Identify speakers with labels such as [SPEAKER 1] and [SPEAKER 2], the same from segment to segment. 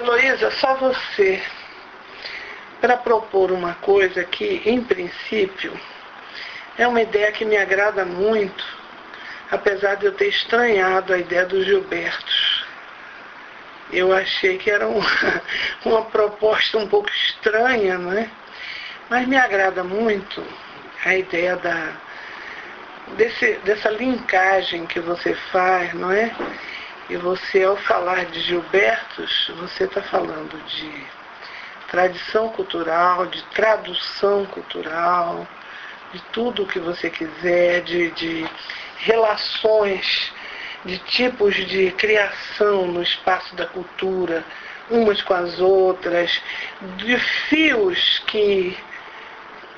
[SPEAKER 1] Heloísa, só você para propor uma coisa que, em princípio, é uma ideia que me agrada muito, apesar de eu ter estranhado a ideia dos Gilbertos. Eu achei que era uma, uma proposta um pouco estranha, não é? Mas me agrada muito a ideia da, desse, dessa linkagem que você faz, não é? E você, ao falar de Gilbertos, você está falando de tradição cultural, de tradução cultural, de tudo o que você quiser, de, de relações, de tipos de criação no espaço da cultura, umas com as outras, de fios que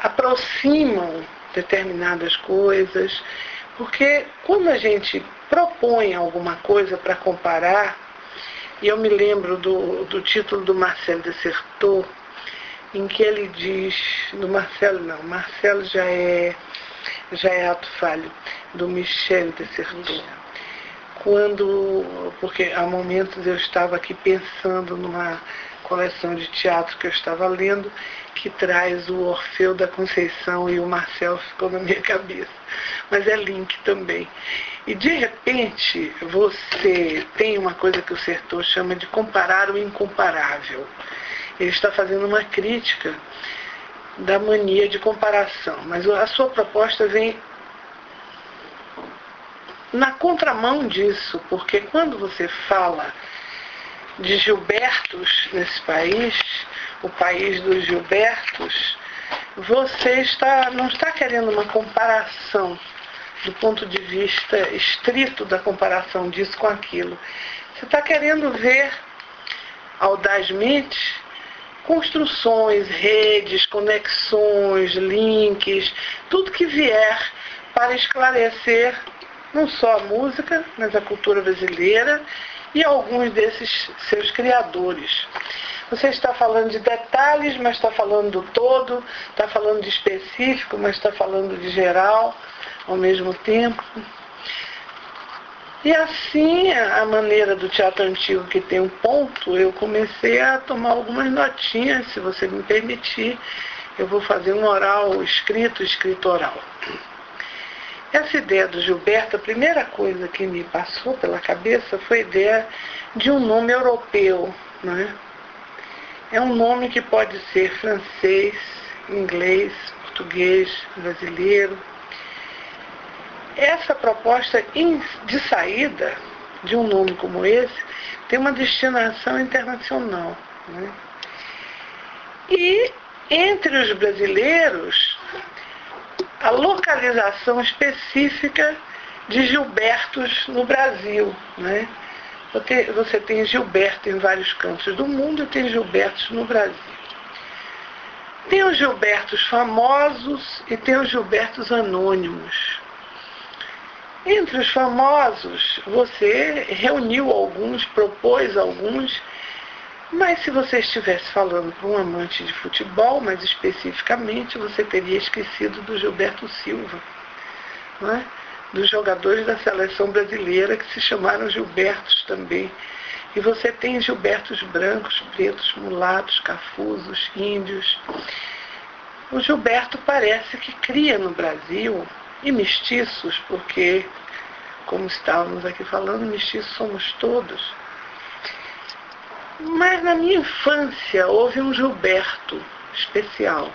[SPEAKER 1] aproximam determinadas coisas, porque quando a gente propõe alguma coisa para comparar, e eu me lembro do, do título do Marcelo Desertor, em que ele diz, do Marcelo não, Marcelo já é, já é ato falho, do Michel Desertor. Quando, porque há momentos eu estava aqui pensando numa coleção de teatro que eu estava lendo, que traz o Orfeu da Conceição e o Marcel ficou na minha cabeça. Mas é link também. E de repente você tem uma coisa que o Sertor chama de comparar o incomparável. Ele está fazendo uma crítica da mania de comparação, mas a sua proposta vem na contramão disso, porque quando você fala de Gilbertos nesse país, o país dos Gilbertos, você está, não está querendo uma comparação do ponto de vista estrito da comparação disso com aquilo. Você está querendo ver audazmente construções, redes, conexões, links, tudo que vier para esclarecer não só a música, mas a cultura brasileira e alguns desses seus criadores. Você está falando de detalhes, mas está falando do todo, está falando de específico, mas está falando de geral ao mesmo tempo. E assim, a maneira do teatro antigo que tem um ponto, eu comecei a tomar algumas notinhas, se você me permitir. Eu vou fazer um oral escrito, escrito oral. Essa ideia do Gilberto, a primeira coisa que me passou pela cabeça foi a ideia de um nome europeu. Né? É um nome que pode ser francês, inglês, português, brasileiro. Essa proposta de saída de um nome como esse tem uma destinação internacional. Né? E entre os brasileiros, a localização específica de Gilbertos no Brasil. Né? Você tem Gilberto em vários cantos do mundo e tem Gilbertos no Brasil. Tem os Gilbertos famosos e tem os Gilbertos anônimos. Entre os famosos, você reuniu alguns, propôs alguns, mas se você estivesse falando para um amante de futebol, mais especificamente, você teria esquecido do Gilberto Silva, é? dos jogadores da seleção brasileira que se chamaram Gilbertos também. E você tem Gilbertos brancos, pretos, mulatos, cafusos, índios. O Gilberto parece que cria no Brasil, e mestiços, porque, como estávamos aqui falando, mestiços somos todos mas na minha infância houve um Gilberto especial.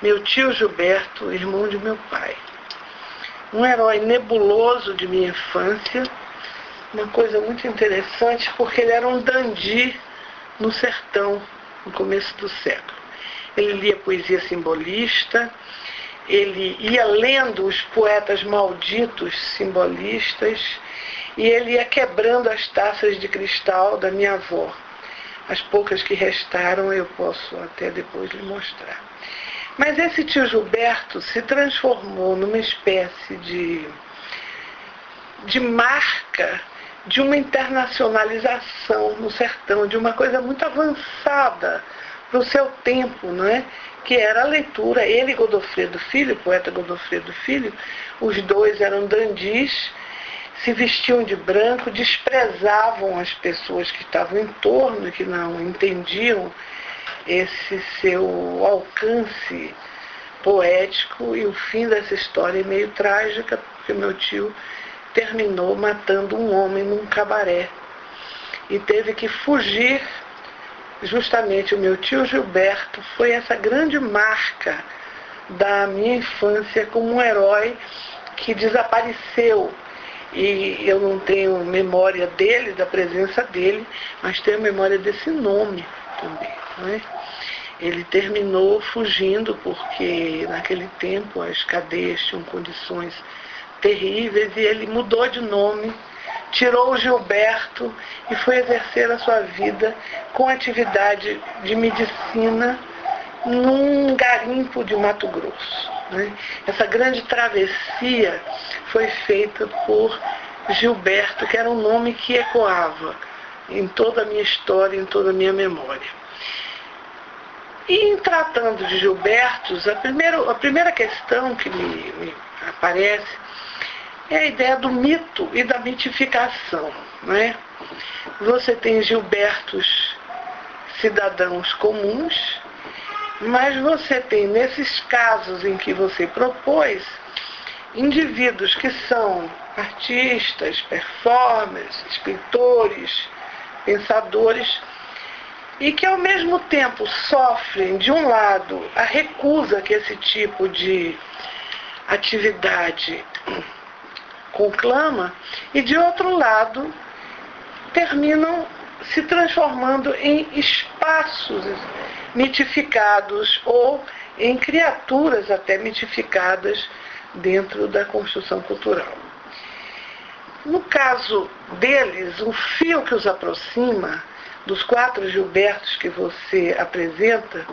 [SPEAKER 1] Meu tio Gilberto, irmão de meu pai. Um herói nebuloso de minha infância. Uma coisa muito interessante, porque ele era um dandy no sertão, no começo do século. Ele lia poesia simbolista, ele ia lendo os poetas malditos simbolistas e ele ia quebrando as taças de cristal da minha avó as poucas que restaram eu posso até depois lhe mostrar. Mas esse tio Gilberto se transformou numa espécie de, de marca de uma internacionalização no sertão, de uma coisa muito avançada para o seu tempo, não é? que era a leitura. Ele e Godofredo Filho, poeta Godofredo Filho, os dois eram dandis, se vestiam de branco, desprezavam as pessoas que estavam em torno, que não entendiam esse seu alcance poético e o fim dessa história é meio trágica, porque meu tio terminou matando um homem num cabaré e teve que fugir. Justamente o meu tio Gilberto foi essa grande marca da minha infância como um herói que desapareceu. E eu não tenho memória dele, da presença dele, mas tenho memória desse nome também. Não é? Ele terminou fugindo porque naquele tempo as cadeias tinham condições terríveis e ele mudou de nome, tirou o Gilberto e foi exercer a sua vida com atividade de medicina num garimpo de Mato Grosso. Né? Essa grande travessia foi feita por Gilberto, que era um nome que ecoava em toda a minha história, em toda a minha memória. E em tratando de Gilbertos, a primeira, a primeira questão que me, me aparece é a ideia do mito e da mitificação. Né? Você tem Gilbertos cidadãos comuns, mas você tem, nesses casos em que você propôs, indivíduos que são artistas, performers, escritores, pensadores, e que ao mesmo tempo sofrem, de um lado, a recusa que esse tipo de atividade conclama, e de outro lado, terminam se transformando em espaços mitificados ou em criaturas até mitificadas dentro da construção cultural. No caso deles, o fio que os aproxima dos quatro Gilbertos que você apresenta,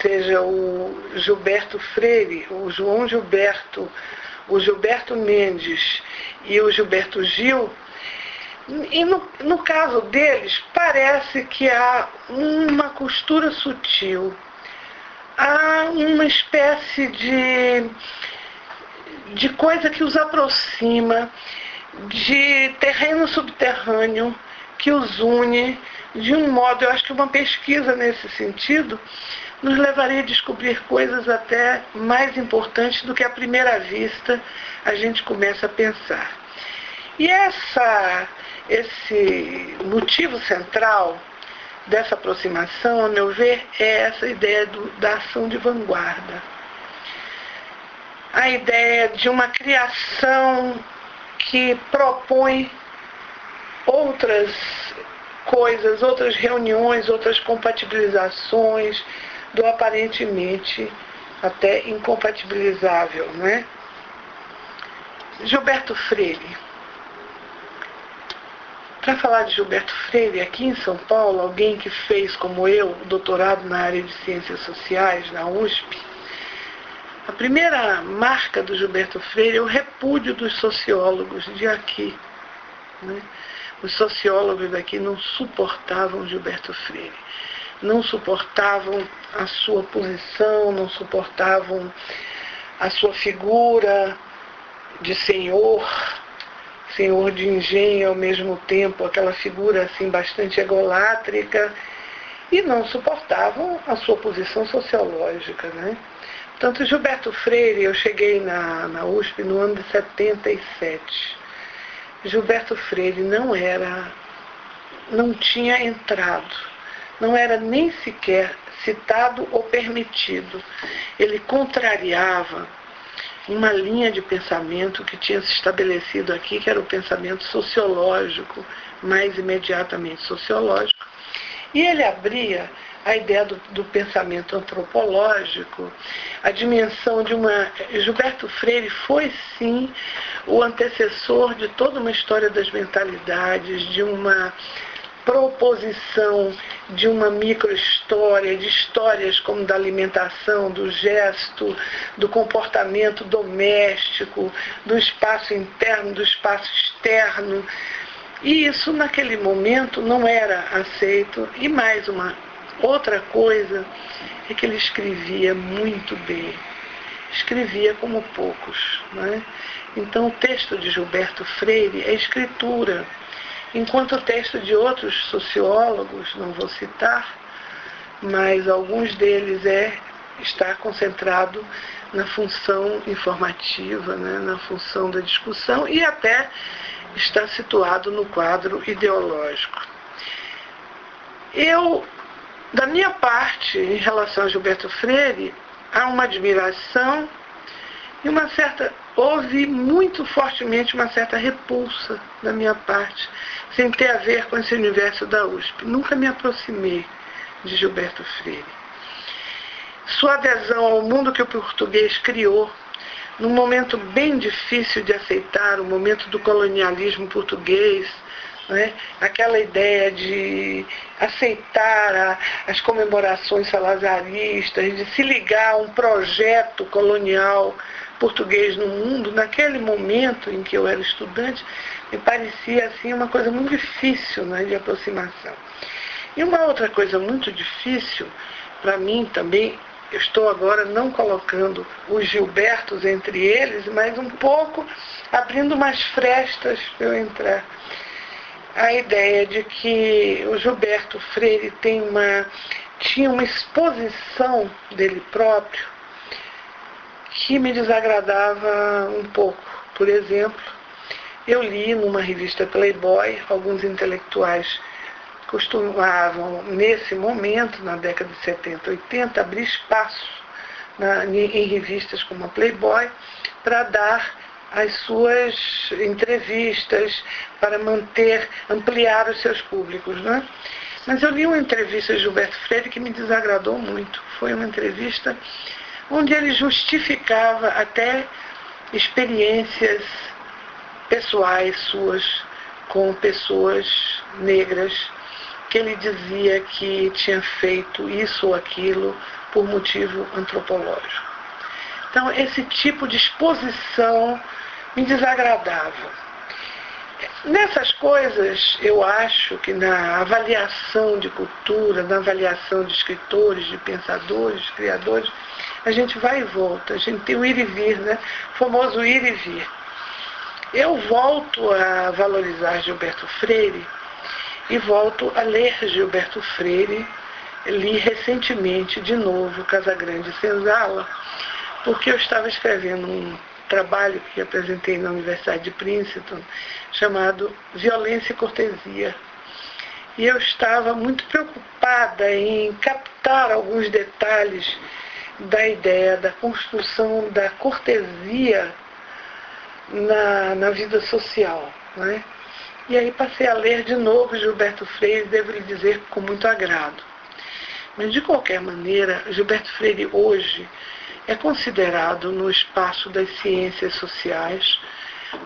[SPEAKER 1] seja o Gilberto Freire, o João Gilberto, o Gilberto Mendes e o Gilberto Gil, e no, no caso deles, parece que há uma costura sutil, há uma espécie de, de coisa que os aproxima, de terreno subterrâneo que os une de um modo, eu acho que uma pesquisa nesse sentido nos levaria a descobrir coisas até mais importantes do que à primeira vista a gente começa a pensar. E essa, esse motivo central dessa aproximação, a meu ver, é essa ideia do, da ação de vanguarda. A ideia de uma criação que propõe outras coisas, outras reuniões, outras compatibilizações do aparentemente até incompatibilizável, não é? Gilberto Freire. Para falar de Gilberto Freire, aqui em São Paulo, alguém que fez, como eu, doutorado na área de ciências sociais, na USP, a primeira marca do Gilberto Freire é o repúdio dos sociólogos de aqui. Né? Os sociólogos daqui não suportavam Gilberto Freire, não suportavam a sua posição, não suportavam a sua figura de senhor, senhor de engenho ao mesmo tempo, aquela figura assim bastante egolátrica, e não suportavam a sua posição sociológica. Né? Tanto Gilberto Freire, eu cheguei na, na USP no ano de 77. Gilberto Freire não era, não tinha entrado, não era nem sequer citado ou permitido. Ele contrariava uma linha de pensamento que tinha se estabelecido aqui, que era o pensamento sociológico, mais imediatamente sociológico, e ele abria a ideia do, do, pensamento antropológico, a dimensão de uma. Gilberto Freire foi sim o antecessor de toda uma história das mentalidades, de uma proposição de uma microhistória, de histórias como da alimentação, do gesto, do comportamento doméstico, do espaço interno, do espaço externo. E isso naquele momento não era aceito. E mais uma Outra coisa é que ele escrevia muito bem. escrevia como poucos. Né? Então, o texto de Gilberto Freire é escritura, enquanto o texto de outros sociólogos, não vou citar, mas alguns deles é está concentrado na função informativa, né, na função da discussão e até está situado no quadro ideológico. Eu, da minha parte, em relação a Gilberto Freire, há uma admiração e uma certa. Houve muito fortemente uma certa repulsa da minha parte, sem ter a ver com esse universo da USP. Nunca me aproximei de Gilberto Freire. Sua adesão ao mundo que o português criou, num momento bem difícil de aceitar, o momento do colonialismo português, né? aquela ideia de aceitar a, as comemorações salazaristas, de se ligar a um projeto colonial português no mundo, naquele momento em que eu era estudante, me parecia assim uma coisa muito difícil né, de aproximação. E uma outra coisa muito difícil para mim também, eu estou agora não colocando os Gilbertos entre eles, mas um pouco abrindo umas frestas para eu entrar a ideia de que o Gilberto Freire tem uma, tinha uma exposição dele próprio que me desagradava um pouco. Por exemplo, eu li numa revista Playboy, alguns intelectuais costumavam, nesse momento, na década de 70, 80, abrir espaço na, em revistas como a Playboy para dar as suas entrevistas para manter, ampliar os seus públicos. Né? Mas eu li uma entrevista de Gilberto Freire que me desagradou muito. Foi uma entrevista onde ele justificava até experiências pessoais suas com pessoas negras, que ele dizia que tinha feito isso ou aquilo por motivo antropológico. Então, esse tipo de exposição me desagradava. Nessas coisas, eu acho que na avaliação de cultura, na avaliação de escritores, de pensadores, de criadores, a gente vai e volta, a gente tem o ir e vir, né? O famoso ir e vir. Eu volto a valorizar Gilberto Freire e volto a ler Gilberto Freire. Li recentemente de novo Casagrande Senzala, porque eu estava escrevendo um trabalho que apresentei na Universidade de Princeton, chamado Violência e Cortesia. E eu estava muito preocupada em captar alguns detalhes da ideia da construção da cortesia na, na vida social. Né? E aí passei a ler de novo Gilberto Freire, devo lhe dizer com muito agrado. Mas de qualquer maneira, Gilberto Freire hoje é considerado no espaço das ciências sociais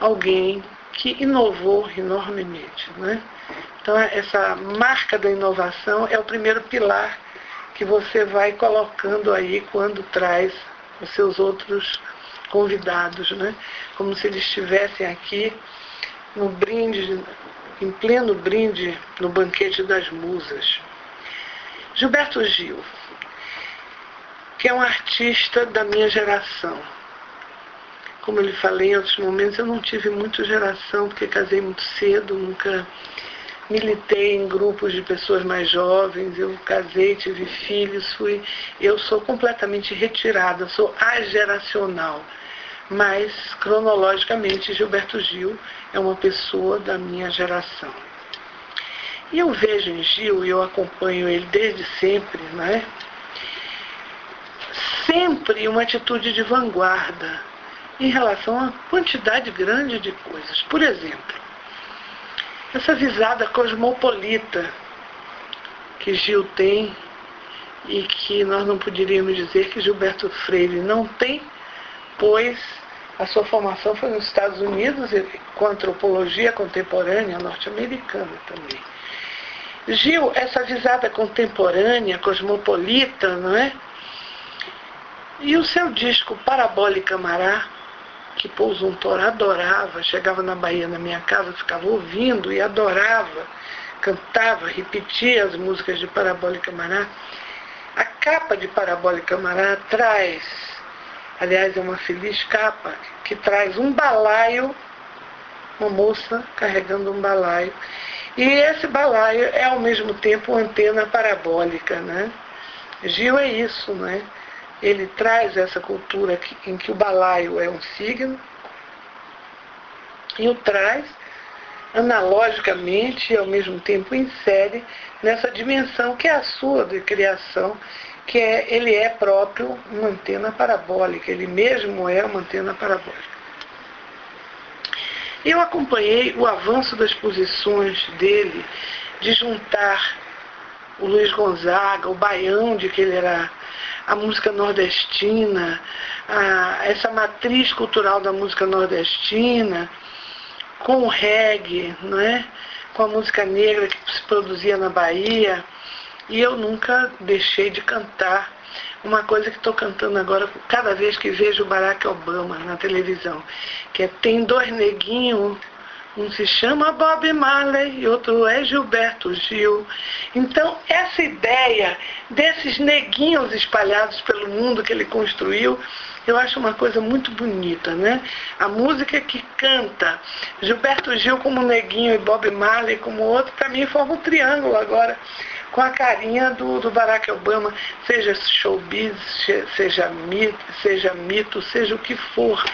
[SPEAKER 1] alguém que inovou enormemente. Né? Então, essa marca da inovação é o primeiro pilar que você vai colocando aí quando traz os seus outros convidados, né? como se eles estivessem aqui no brinde, em pleno brinde no banquete das musas. Gilberto Gil, que é um artista da minha geração. Como eu lhe falei em outros momentos, eu não tive muito geração, porque casei muito cedo, nunca militei em grupos de pessoas mais jovens, eu casei, tive filhos, fui. Eu sou completamente retirada, sou ageracional. Mas, cronologicamente, Gilberto Gil é uma pessoa da minha geração. E eu vejo em Gil, e eu acompanho ele desde sempre, não é? sempre uma atitude de vanguarda em relação a quantidade grande de coisas. Por exemplo, essa visada cosmopolita que Gil tem e que nós não poderíamos dizer que Gilberto Freire não tem, pois a sua formação foi nos Estados Unidos com antropologia contemporânea norte-americana também. Gil, essa visada contemporânea, cosmopolita, não é? E o seu disco Parabólica Mará, que Pouso Tor adorava, chegava na Bahia na minha casa, ficava ouvindo e adorava, cantava, repetia as músicas de Parabólica Mará. A capa de Parabólica Mará traz aliás é uma feliz capa, que traz um balaio, uma moça carregando um balaio. E esse balaio é ao mesmo tempo antena parabólica, né? Gil é isso, né? Ele traz essa cultura em que o balaio é um signo e o traz analogicamente e ao mesmo tempo insere nessa dimensão que é a sua de criação, que é, ele é próprio uma antena parabólica, ele mesmo é uma antena parabólica. Eu acompanhei o avanço das posições dele de juntar o Luiz Gonzaga, o baião de que ele era a música nordestina, a, essa matriz cultural da música nordestina, com o reggae, não é? com a música negra que se produzia na Bahia. E eu nunca deixei de cantar uma coisa que estou cantando agora cada vez que vejo o Barack Obama na televisão, que é Tem dois neguinhos um se chama Bob Marley e outro é Gilberto Gil. Então, essa ideia desses neguinhos espalhados pelo mundo que ele construiu, eu acho uma coisa muito bonita, né? A música que canta Gilberto Gil como neguinho e Bob Marley como outro, para mim forma um triângulo agora com a carinha do, do Barack Obama, seja showbiz, seja mito, seja mito, seja o que for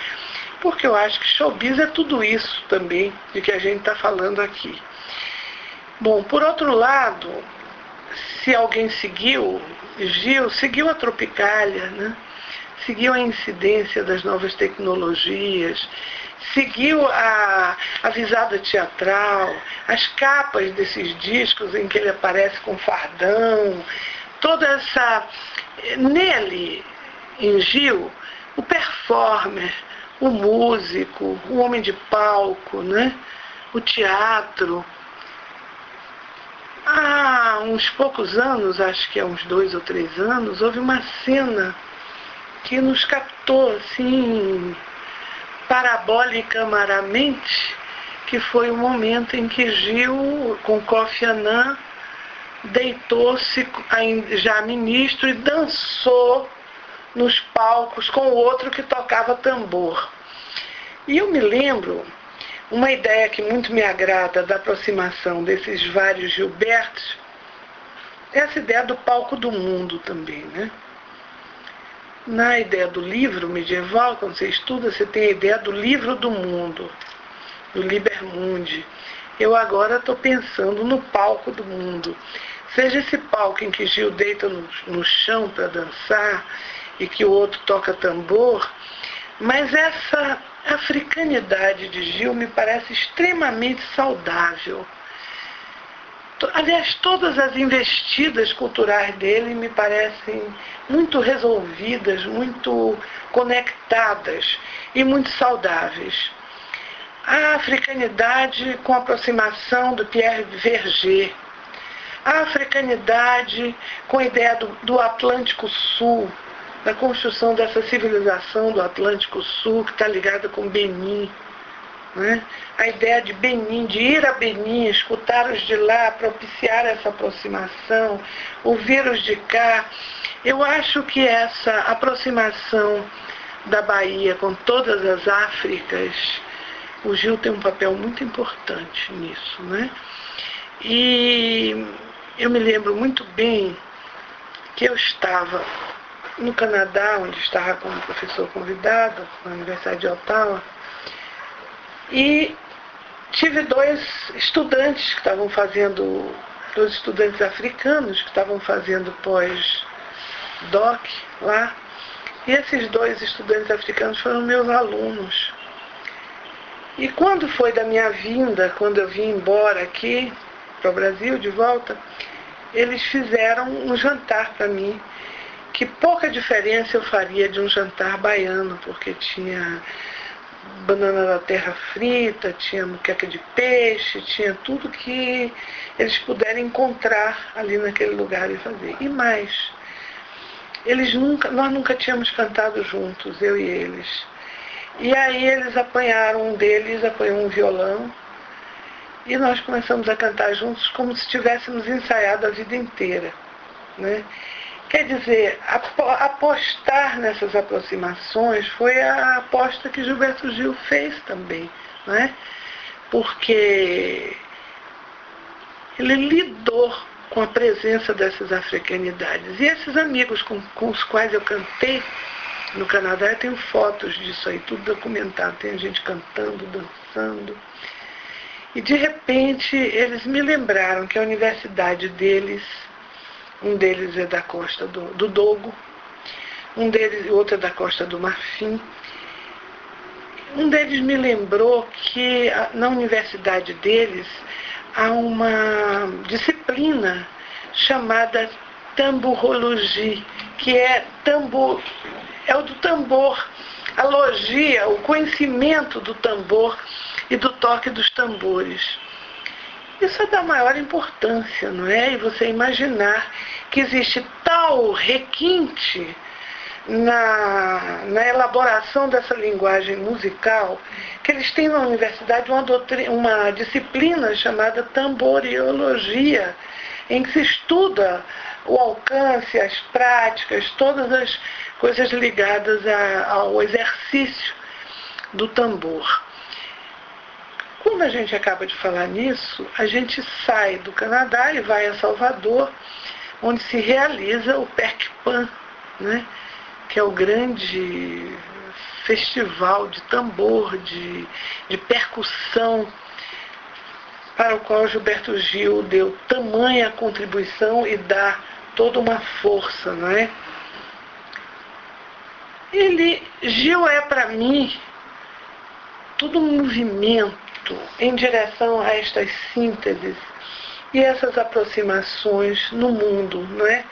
[SPEAKER 1] porque eu acho que showbiz é tudo isso também de que a gente está falando aqui. Bom, por outro lado, se alguém seguiu, Gil, seguiu a Tropicália, né? seguiu a incidência das novas tecnologias, seguiu a, a visada teatral, as capas desses discos em que ele aparece com fardão, toda essa. Nele, em Gil, o performer, o músico, o homem de palco, né? o teatro. Há uns poucos anos, acho que há uns dois ou três anos, houve uma cena que nos captou assim parabolicamente, que foi o momento em que Gil, com Kofi Annan, deitou-se já ministro e dançou nos palcos com o outro que tocava tambor. E eu me lembro uma ideia que muito me agrada da aproximação desses vários Gilbertos, essa ideia do palco do mundo também, né? Na ideia do livro medieval, quando você estuda, você tem a ideia do livro do mundo, do Liber Mundi. Eu agora estou pensando no palco do mundo. Seja esse palco em que Gil deita no, no chão para dançar, e que o outro toca tambor, mas essa africanidade de Gil me parece extremamente saudável. Aliás, todas as investidas culturais dele me parecem muito resolvidas, muito conectadas e muito saudáveis. A africanidade com a aproximação do Pierre Verger, a africanidade com a ideia do, do Atlântico Sul, da construção dessa civilização do Atlântico Sul, que está ligada com Benin. Né? A ideia de Benin, de ir a Benin, escutar os de lá, propiciar essa aproximação, ouvir os de cá. Eu acho que essa aproximação da Bahia com todas as Áfricas, o Gil tem um papel muito importante nisso. Né? E eu me lembro muito bem que eu estava no Canadá, onde estava como professor convidado, na Universidade de Ottawa, e tive dois estudantes que estavam fazendo, dois estudantes africanos que estavam fazendo pós-doc lá, e esses dois estudantes africanos foram meus alunos. E quando foi da minha vinda, quando eu vim embora aqui para o Brasil de volta, eles fizeram um jantar para mim que pouca diferença eu faria de um jantar baiano, porque tinha banana da terra frita, tinha muqueca de peixe, tinha tudo que eles puderem encontrar ali naquele lugar e fazer. E mais, eles nunca, nós nunca tínhamos cantado juntos, eu e eles. E aí eles apanharam, um deles apanhou um violão e nós começamos a cantar juntos como se tivéssemos ensaiado a vida inteira. Né? Quer dizer, apostar nessas aproximações foi a aposta que Gilberto Gil fez também, não é? Porque ele lidou com a presença dessas africanidades. E esses amigos com, com os quais eu cantei no Canadá, eu tenho fotos disso aí, tudo documentado. Tem gente cantando, dançando. E de repente eles me lembraram que a universidade deles, um deles é da costa do, do Dogo, um deles, outro é da costa do Marfim. Um deles me lembrou que na universidade deles há uma disciplina chamada tamborologia, que é tambor, é o do tambor, a logia, o conhecimento do tambor e do toque dos tambores. Isso é da maior importância, não é? E você imaginar que existe tal requinte na, na elaboração dessa linguagem musical que eles têm na universidade uma, doutrina, uma disciplina chamada tamboriologia, em que se estuda o alcance, as práticas, todas as coisas ligadas a, ao exercício do tambor. Quando a gente acaba de falar nisso, a gente sai do Canadá e vai a Salvador, onde se realiza o PECPAN, né? que é o grande festival de tambor, de, de percussão, para o qual Gilberto Gil deu tamanha contribuição e dá toda uma força, não é? Ele, Gil é para mim todo um movimento em direção a estas sínteses e essas aproximações no mundo, não é?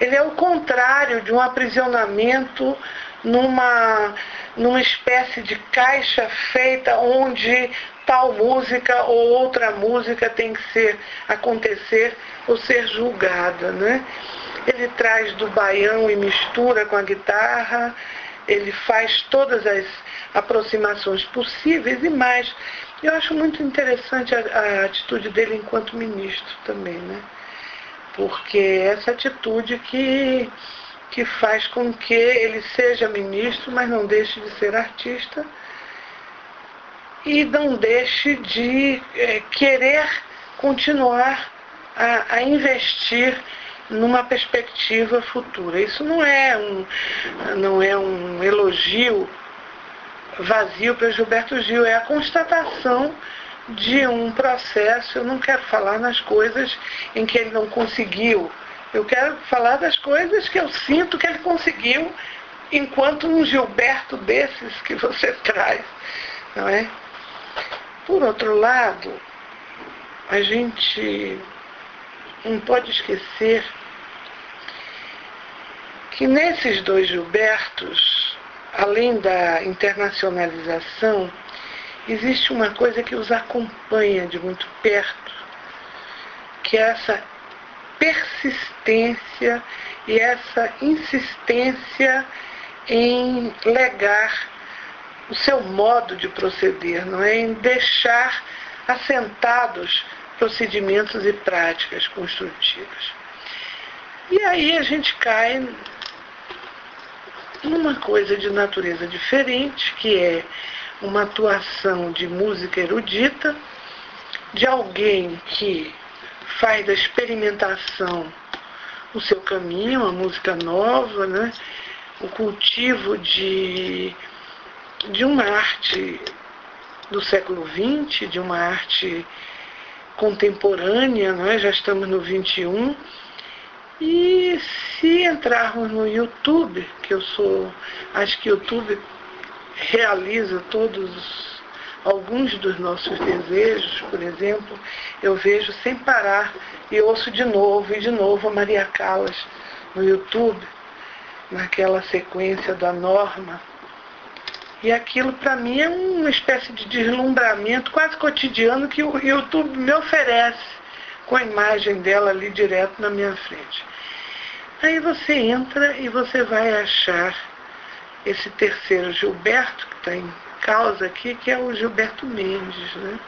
[SPEAKER 1] Ele é o contrário de um aprisionamento numa, numa espécie de caixa feita onde tal música ou outra música tem que ser acontecer ou ser julgada, né? Ele traz do baião e mistura com a guitarra, ele faz todas as aproximações possíveis e mais. Eu acho muito interessante a, a atitude dele enquanto ministro também, né? Porque essa atitude que, que faz com que ele seja ministro, mas não deixe de ser artista e não deixe de é, querer continuar a, a investir numa perspectiva futura. Isso não é um, não é um elogio vazio para Gilberto Gil, é a constatação de um processo. Eu não quero falar nas coisas em que ele não conseguiu. Eu quero falar das coisas que eu sinto que ele conseguiu enquanto um Gilberto desses que você traz, não é? Por outro lado, a gente não pode esquecer que nesses dois Gilbertos, além da internacionalização, existe uma coisa que os acompanha de muito perto, que é essa persistência e essa insistência em legar o seu modo de proceder, não é? Em deixar assentados procedimentos e práticas construtivas. E aí a gente cai numa coisa de natureza diferente, que é uma atuação de música erudita, de alguém que faz da experimentação o seu caminho, uma música nova, né? o cultivo de, de uma arte do século XX, de uma arte contemporânea, é? já estamos no 21. E se entrarmos no YouTube, que eu sou, acho que o YouTube realiza todos alguns dos nossos desejos, por exemplo, eu vejo sem parar e ouço de novo e de novo a Maria Callas no YouTube, naquela sequência da norma. E aquilo para mim é uma espécie de deslumbramento quase cotidiano que o YouTube me oferece com a imagem dela ali direto na minha frente. Aí você entra e você vai achar esse terceiro Gilberto, que está em causa aqui, que é o Gilberto Mendes. Né?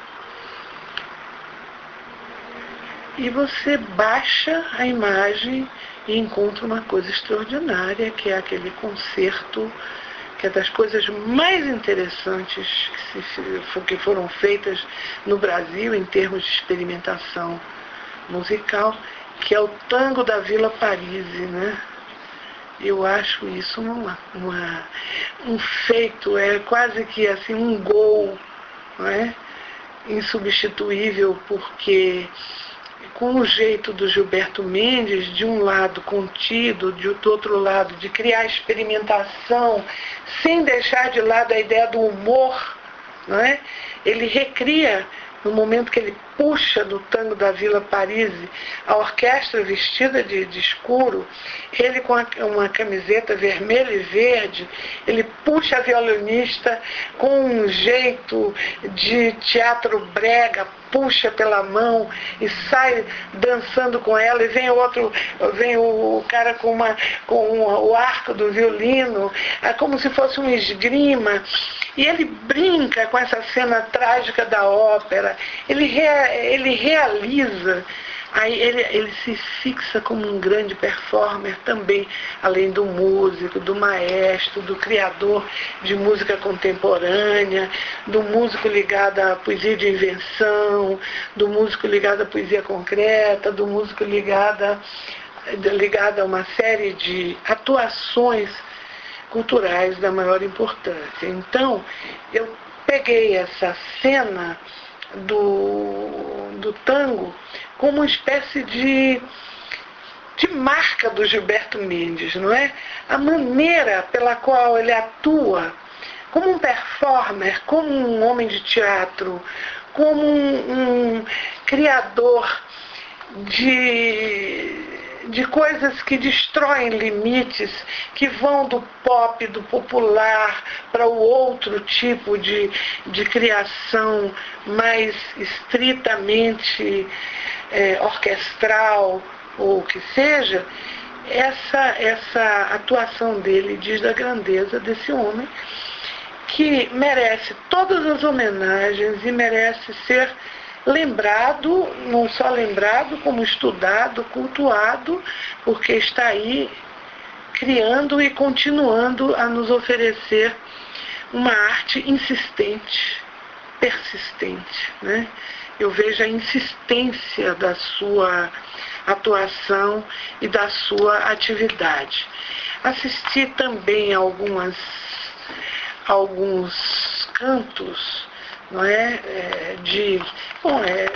[SPEAKER 1] E você baixa a imagem e encontro uma coisa extraordinária, que é aquele concerto, que é das coisas mais interessantes que, se, que foram feitas no Brasil em termos de experimentação musical, que é o tango da Vila Parise, né? Eu acho isso uma, uma, um feito, é quase que assim um gol, não é? insubstituível, porque com o jeito do Gilberto Mendes, de um lado contido, de, do outro lado de criar experimentação, sem deixar de lado a ideia do humor, não é? ele recria no momento que ele puxa do tango da Vila Paris a orquestra vestida de, de escuro, ele com uma camiseta vermelha e verde, ele puxa a violinista com um jeito de teatro brega, puxa pela mão e sai dançando com ela, e vem outro, vem o cara com, uma, com o arco do violino, é como se fosse um esgrima, e ele brinca com essa cena trágica da ópera, ele, rea, ele realiza Aí ele, ele se fixa como um grande performer também, além do músico, do maestro, do criador de música contemporânea, do músico ligado à poesia de invenção, do músico ligado à poesia concreta, do músico ligado a, ligado a uma série de atuações culturais da maior importância. Então, eu peguei essa cena do, do tango como uma espécie de, de marca do Gilberto Mendes, não é? A maneira pela qual ele atua como um performer, como um homem de teatro, como um, um criador de, de coisas que destroem limites, que vão do pop, do popular, para o outro tipo de, de criação mais estritamente é, orquestral ou o que seja, essa, essa atuação dele diz da grandeza desse homem que merece todas as homenagens e merece ser lembrado, não só lembrado, como estudado, cultuado, porque está aí criando e continuando a nos oferecer uma arte insistente, persistente. Né? eu vejo a insistência da sua atuação e da sua atividade. Assisti também algumas, alguns cantos não é, é de bom, é,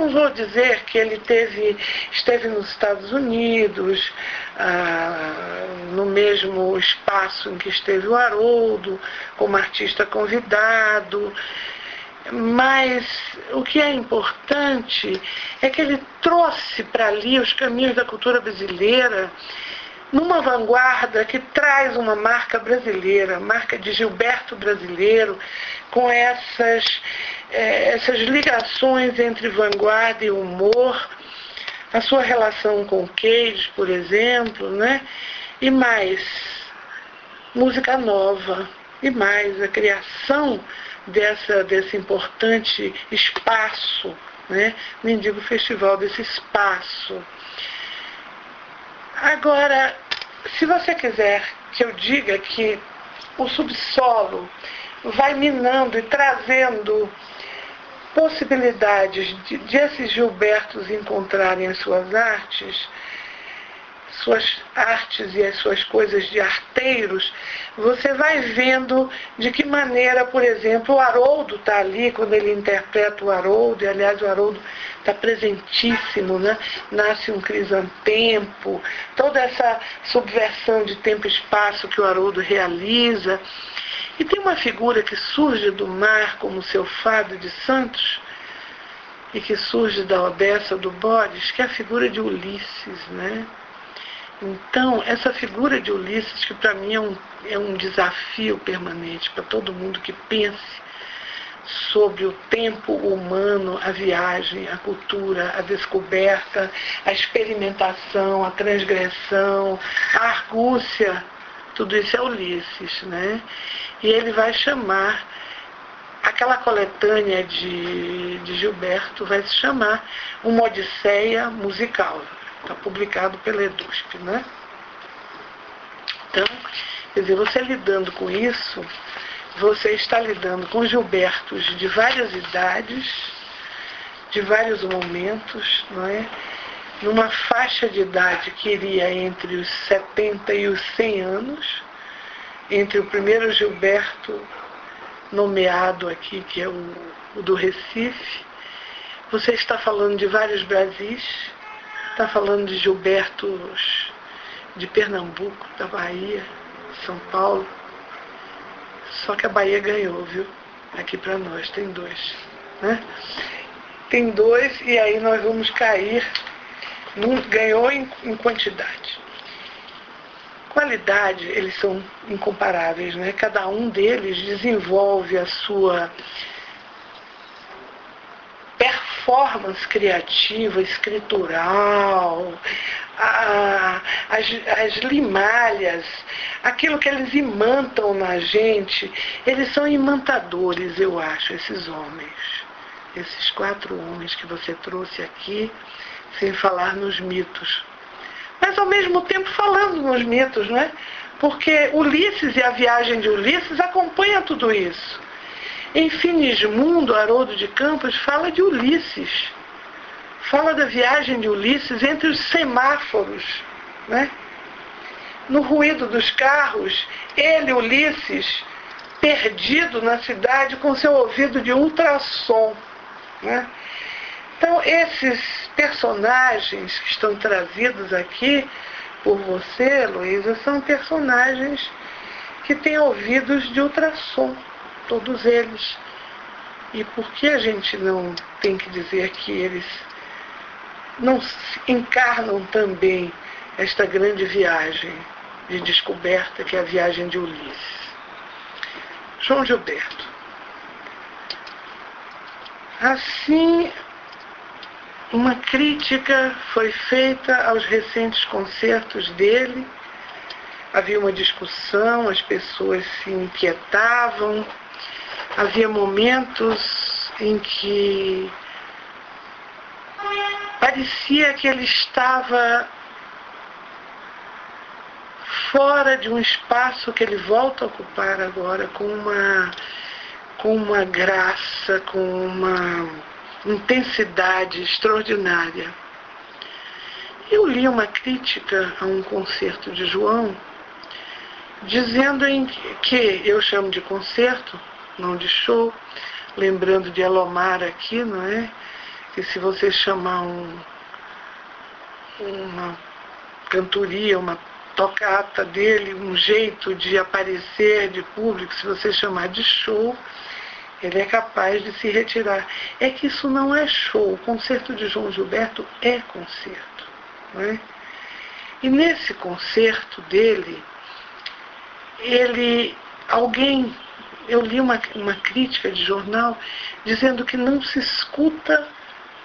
[SPEAKER 1] não vou dizer que ele teve, esteve nos Estados Unidos, ah, no mesmo espaço em que esteve o Haroldo, como artista convidado, mas o que é importante é que ele trouxe para ali os caminhos da cultura brasileira numa vanguarda que traz uma marca brasileira, marca de Gilberto brasileiro, com essas, é, essas ligações entre vanguarda e humor, a sua relação com Cage, por exemplo, né? e mais, música nova, e mais, a criação dessa, desse importante espaço, né? nem digo festival, desse espaço. Agora, se você quiser que eu diga que o subsolo vai minando e trazendo possibilidades de, de esses Gilbertos encontrarem as suas artes, suas artes e as suas coisas de arteiros, você vai vendo de que maneira, por exemplo, o Haroldo está ali, quando ele interpreta o Haroldo, e aliás o Haroldo está presentíssimo, né? nasce um crisantempo, toda essa subversão de tempo e espaço que o Haroldo realiza. E tem uma figura que surge do mar, como o seu Fado de Santos, e que surge da Odessa do Bodes, que é a figura de Ulisses, né? Então, essa figura de Ulisses, que para mim é um, é um desafio permanente para todo mundo que pense sobre o tempo humano, a viagem, a cultura, a descoberta, a experimentação, a transgressão, a argúcia, tudo isso é Ulisses, né? E ele vai chamar aquela coletânea de, de Gilberto vai se chamar uma Odisseia musical Está publicado pela EDUSP, né? Então, quer dizer, você lidando com isso, você está lidando com Gilbertos de várias idades, de vários momentos, não é? Numa faixa de idade que iria entre os 70 e os 100 anos, entre o primeiro Gilberto nomeado aqui, que é o, o do Recife, você está falando de vários Brasis, está falando de Gilbertos de Pernambuco, da Bahia, São Paulo. Só que a Bahia ganhou, viu? Aqui para nós tem dois. Né? Tem dois e aí nós vamos cair. Num, ganhou em, em quantidade. Qualidade, eles são incomparáveis, né? Cada um deles desenvolve a sua performance criativa, escritural, a, as, as limalhas, aquilo que eles imantam na gente, eles são imantadores, eu acho, esses homens. Esses quatro homens que você trouxe aqui, sem falar nos mitos. Mas ao mesmo tempo falando nos mitos, não é? Porque Ulisses e a viagem de Ulisses acompanha tudo isso. Em Finismundo, Haroldo de Campos fala de Ulisses. Fala da viagem de Ulisses entre os semáforos. Né? No ruído dos carros, ele, Ulisses, perdido na cidade com seu ouvido de ultrassom. Né? Então, esses personagens que estão trazidos aqui por você, Luísa, são personagens que têm ouvidos de ultrassom todos eles. E por que a gente não tem que dizer que eles não encarnam também esta grande viagem de descoberta que é a viagem de Ulisses? João Gilberto. Assim, uma crítica foi feita aos recentes concertos dele. Havia uma discussão, as pessoas se inquietavam, havia momentos em que parecia que ele estava fora de um espaço que ele volta a ocupar agora com uma com uma graça, com uma intensidade extraordinária. Eu li uma crítica a um concerto de João, dizendo que eu chamo de concerto não de show, lembrando de Elomar aqui, não é? Que se você chamar um, uma cantoria, uma tocata dele, um jeito de aparecer de público, se você chamar de show, ele é capaz de se retirar. É que isso não é show. O concerto de João Gilberto é concerto. Não é? E nesse concerto dele, ele, alguém eu li uma, uma crítica de jornal dizendo que não se escuta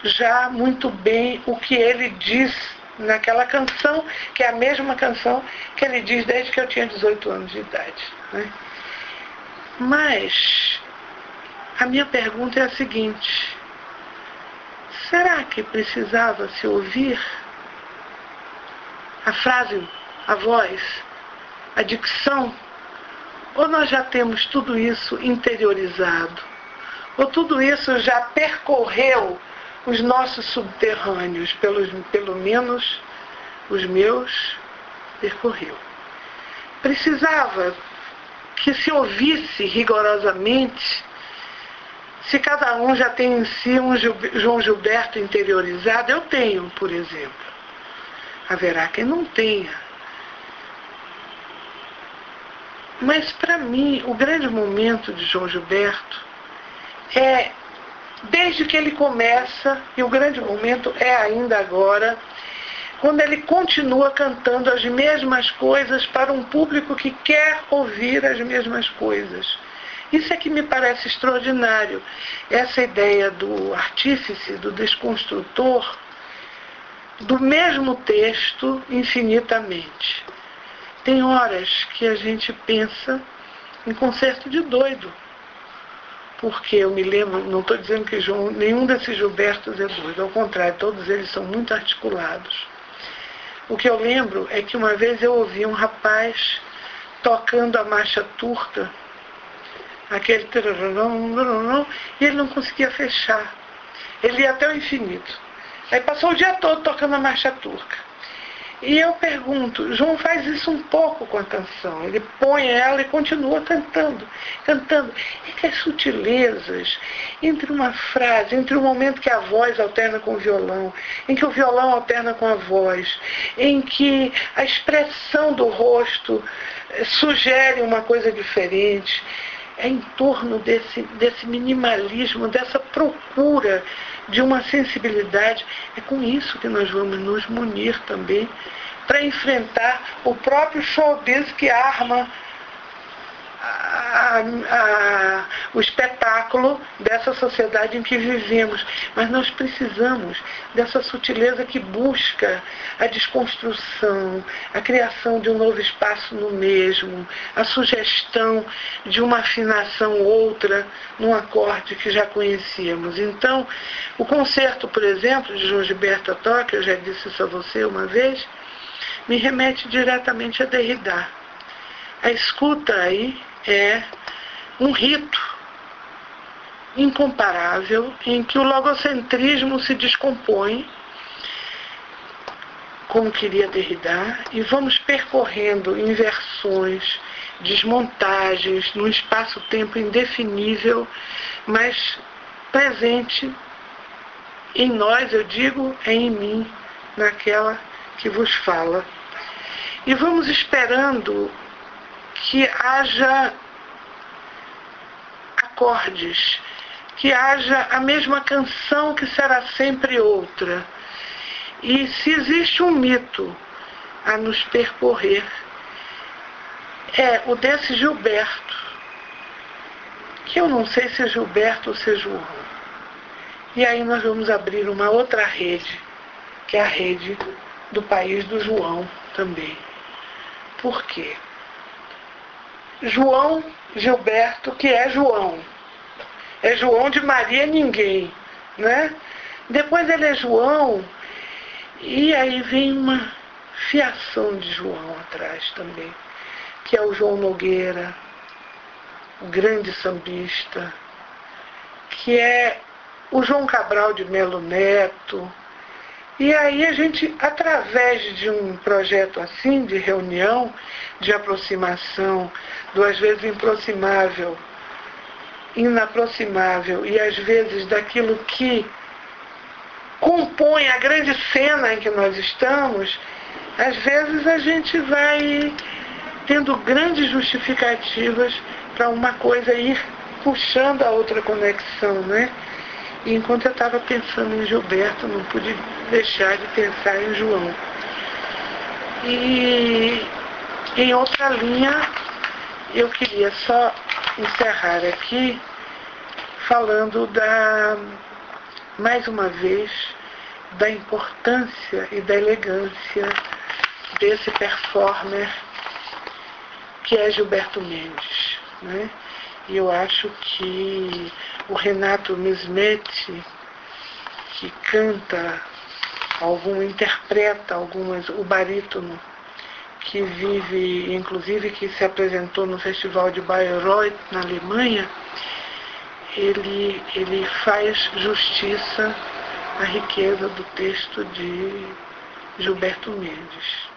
[SPEAKER 1] já muito bem o que ele diz naquela canção, que é a mesma canção que ele diz desde que eu tinha 18 anos de idade. Né? Mas a minha pergunta é a seguinte: será que precisava se ouvir a frase, a voz, a dicção ou nós já temos tudo isso interiorizado? Ou tudo isso já percorreu os nossos subterrâneos, pelos, pelo menos os meus percorreu. Precisava que se ouvisse rigorosamente se cada um já tem em si um João Gilberto interiorizado. Eu tenho, por exemplo. Haverá quem não tenha. Mas para mim, o grande momento de João Gilberto é desde que ele começa, e o grande momento é ainda agora, quando ele continua cantando as mesmas coisas para um público que quer ouvir as mesmas coisas. Isso é que me parece extraordinário. Essa ideia do artífice, do desconstrutor, do mesmo texto infinitamente. Tem horas que a gente pensa em concerto de doido. Porque eu me lembro, não estou dizendo que João, nenhum desses Gilbertos é doido, ao contrário, todos eles são muito articulados. O que eu lembro é que uma vez eu ouvi um rapaz tocando a marcha turca, aquele e ele não conseguia fechar. Ele ia até o infinito. Aí passou o dia todo tocando a marcha turca. E eu pergunto, João faz isso um pouco com a canção. Ele põe ela e continua cantando, cantando. E que as sutilezas entre uma frase, entre o momento que a voz alterna com o violão, em que o violão alterna com a voz, em que a expressão do rosto eh, sugere uma coisa diferente, é em torno desse, desse minimalismo, dessa procura de uma sensibilidade. É com isso que nós vamos nos munir também para enfrentar o próprio showbiz que arma a, a, o espetáculo dessa sociedade em que vivemos. Mas nós precisamos dessa sutileza que busca a desconstrução, a criação de um novo espaço no mesmo, a sugestão de uma afinação outra num acorde que já conhecíamos. Então, o concerto, por exemplo, de João Gilberto Toque, eu já disse isso a você uma vez, me remete diretamente a Derrida. A escuta aí é um rito incomparável em que o logocentrismo se descompõe, como queria Derrida, e vamos percorrendo inversões, desmontagens, num espaço-tempo indefinível, mas presente em nós, eu digo, é em mim, naquela que vos fala. E vamos esperando que haja acordes, que haja a mesma canção que será sempre outra. E se existe um mito a nos percorrer, é o desse Gilberto, que eu não sei se é Gilberto ou se é João. E aí nós vamos abrir uma outra rede, que é a rede do país do João também. Por quê? João Gilberto, que é João. É João de Maria ninguém, né? Depois ele é João, e aí vem uma fiação de João atrás também, que é o João Nogueira, o grande sambista, que é o João Cabral de Melo Neto, e aí a gente, através de um projeto assim, de reunião, de aproximação, duas vezes improximável, inaproximável, e às vezes daquilo que compõe a grande cena em que nós estamos, às vezes a gente vai tendo grandes justificativas para uma coisa ir puxando a outra conexão, né? E enquanto eu estava pensando em Gilberto, não pude deixar de pensar em João. E em outra linha, eu queria só encerrar aqui falando da, mais uma vez, da importância e da elegância desse performer que é Gilberto Mendes. Né? E eu acho que o Renato Mismete, que canta, algum, interpreta algumas, o barítono, que vive, inclusive que se apresentou no Festival de Bayreuth, na Alemanha, ele, ele faz justiça à riqueza do texto de Gilberto Mendes.